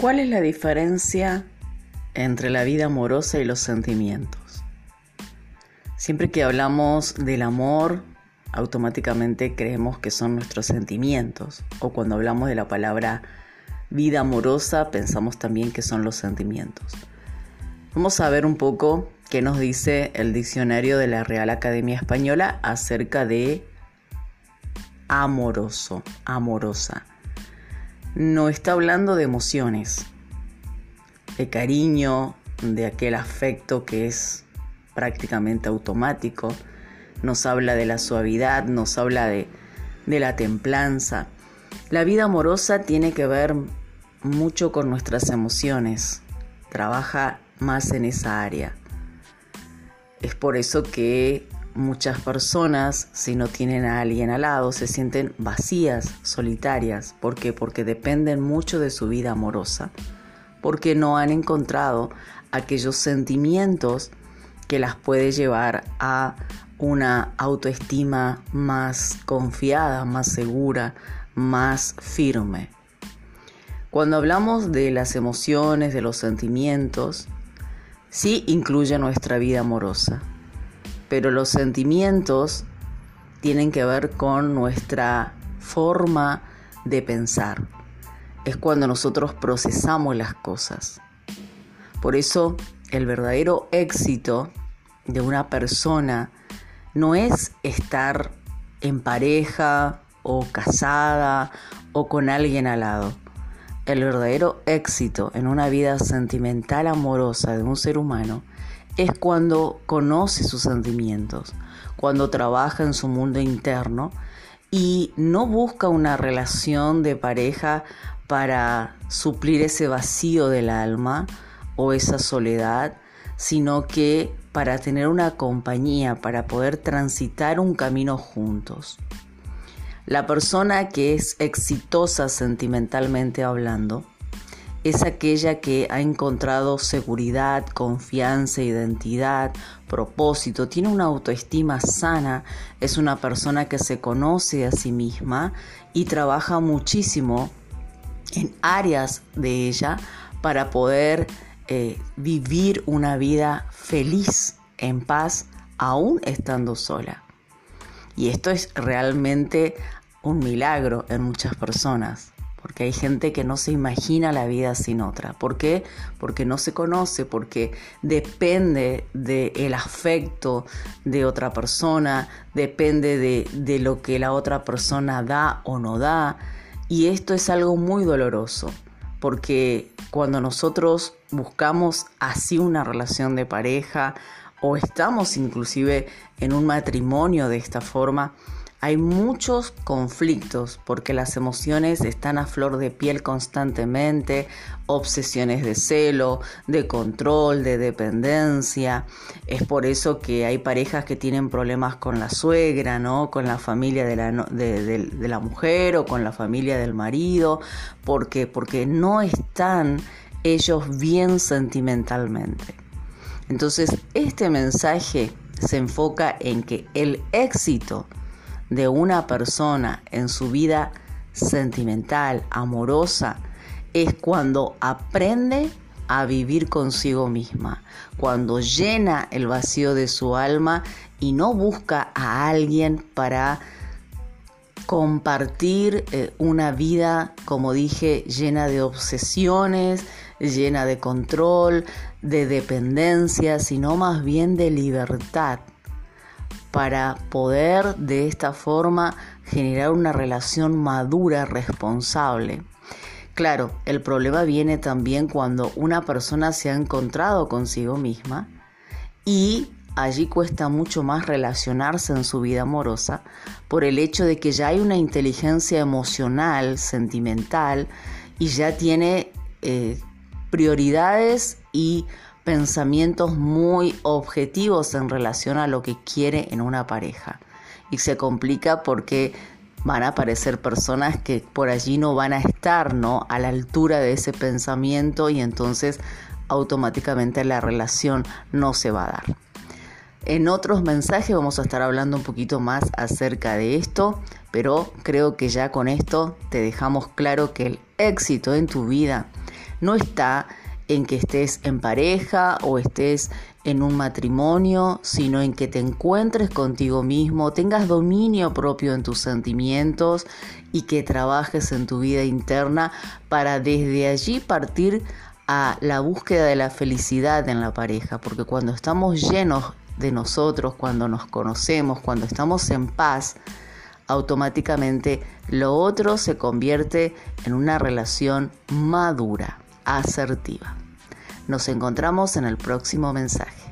¿Cuál es la diferencia entre la vida amorosa y los sentimientos? Siempre que hablamos del amor, automáticamente creemos que son nuestros sentimientos. O cuando hablamos de la palabra vida amorosa, pensamos también que son los sentimientos. Vamos a ver un poco qué nos dice el diccionario de la Real Academia Española acerca de amoroso, amorosa no está hablando de emociones, de cariño, de aquel afecto que es prácticamente automático, nos habla de la suavidad, nos habla de, de la templanza. La vida amorosa tiene que ver mucho con nuestras emociones, trabaja más en esa área. Es por eso que Muchas personas, si no tienen a alguien al lado, se sienten vacías, solitarias. ¿Por qué? Porque dependen mucho de su vida amorosa. Porque no han encontrado aquellos sentimientos que las puede llevar a una autoestima más confiada, más segura, más firme. Cuando hablamos de las emociones, de los sentimientos, sí incluye nuestra vida amorosa pero los sentimientos tienen que ver con nuestra forma de pensar. Es cuando nosotros procesamos las cosas. Por eso el verdadero éxito de una persona no es estar en pareja o casada o con alguien al lado. El verdadero éxito en una vida sentimental amorosa de un ser humano es cuando conoce sus sentimientos, cuando trabaja en su mundo interno y no busca una relación de pareja para suplir ese vacío del alma o esa soledad, sino que para tener una compañía, para poder transitar un camino juntos. La persona que es exitosa sentimentalmente hablando, es aquella que ha encontrado seguridad, confianza, identidad, propósito, tiene una autoestima sana, es una persona que se conoce a sí misma y trabaja muchísimo en áreas de ella para poder eh, vivir una vida feliz, en paz, aún estando sola. Y esto es realmente un milagro en muchas personas porque hay gente que no se imagina la vida sin otra. ¿Por qué? Porque no se conoce, porque depende del afecto de otra persona, depende de, de lo que la otra persona da o no da. Y esto es algo muy doloroso, porque cuando nosotros buscamos así una relación de pareja o estamos inclusive en un matrimonio de esta forma, hay muchos conflictos porque las emociones están a flor de piel constantemente, obsesiones de celo, de control, de dependencia. Es por eso que hay parejas que tienen problemas con la suegra, ¿no? con la familia de la, de, la mujer o con la familia del marido, porque, porque no están ellos bien sentimentalmente. Entonces, este mensaje se enfoca en que el éxito de una persona en su vida sentimental, amorosa, es cuando aprende a vivir consigo misma, cuando llena el vacío de su alma y no busca a alguien para compartir eh, una vida, como dije, llena de obsesiones, llena de control, de dependencia, sino más bien de libertad para poder de esta forma generar una relación madura, responsable. Claro, el problema viene también cuando una persona se ha encontrado consigo misma y allí cuesta mucho más relacionarse en su vida amorosa por el hecho de que ya hay una inteligencia emocional, sentimental y ya tiene eh, prioridades y pensamientos muy objetivos en relación a lo que quiere en una pareja. Y se complica porque van a aparecer personas que por allí no van a estar ¿no? a la altura de ese pensamiento y entonces automáticamente la relación no se va a dar. En otros mensajes vamos a estar hablando un poquito más acerca de esto, pero creo que ya con esto te dejamos claro que el éxito en tu vida no está en que estés en pareja o estés en un matrimonio, sino en que te encuentres contigo mismo, tengas dominio propio en tus sentimientos y que trabajes en tu vida interna para desde allí partir a la búsqueda de la felicidad en la pareja, porque cuando estamos llenos de nosotros, cuando nos conocemos, cuando estamos en paz, automáticamente lo otro se convierte en una relación madura, asertiva. Nos encontramos en el próximo mensaje.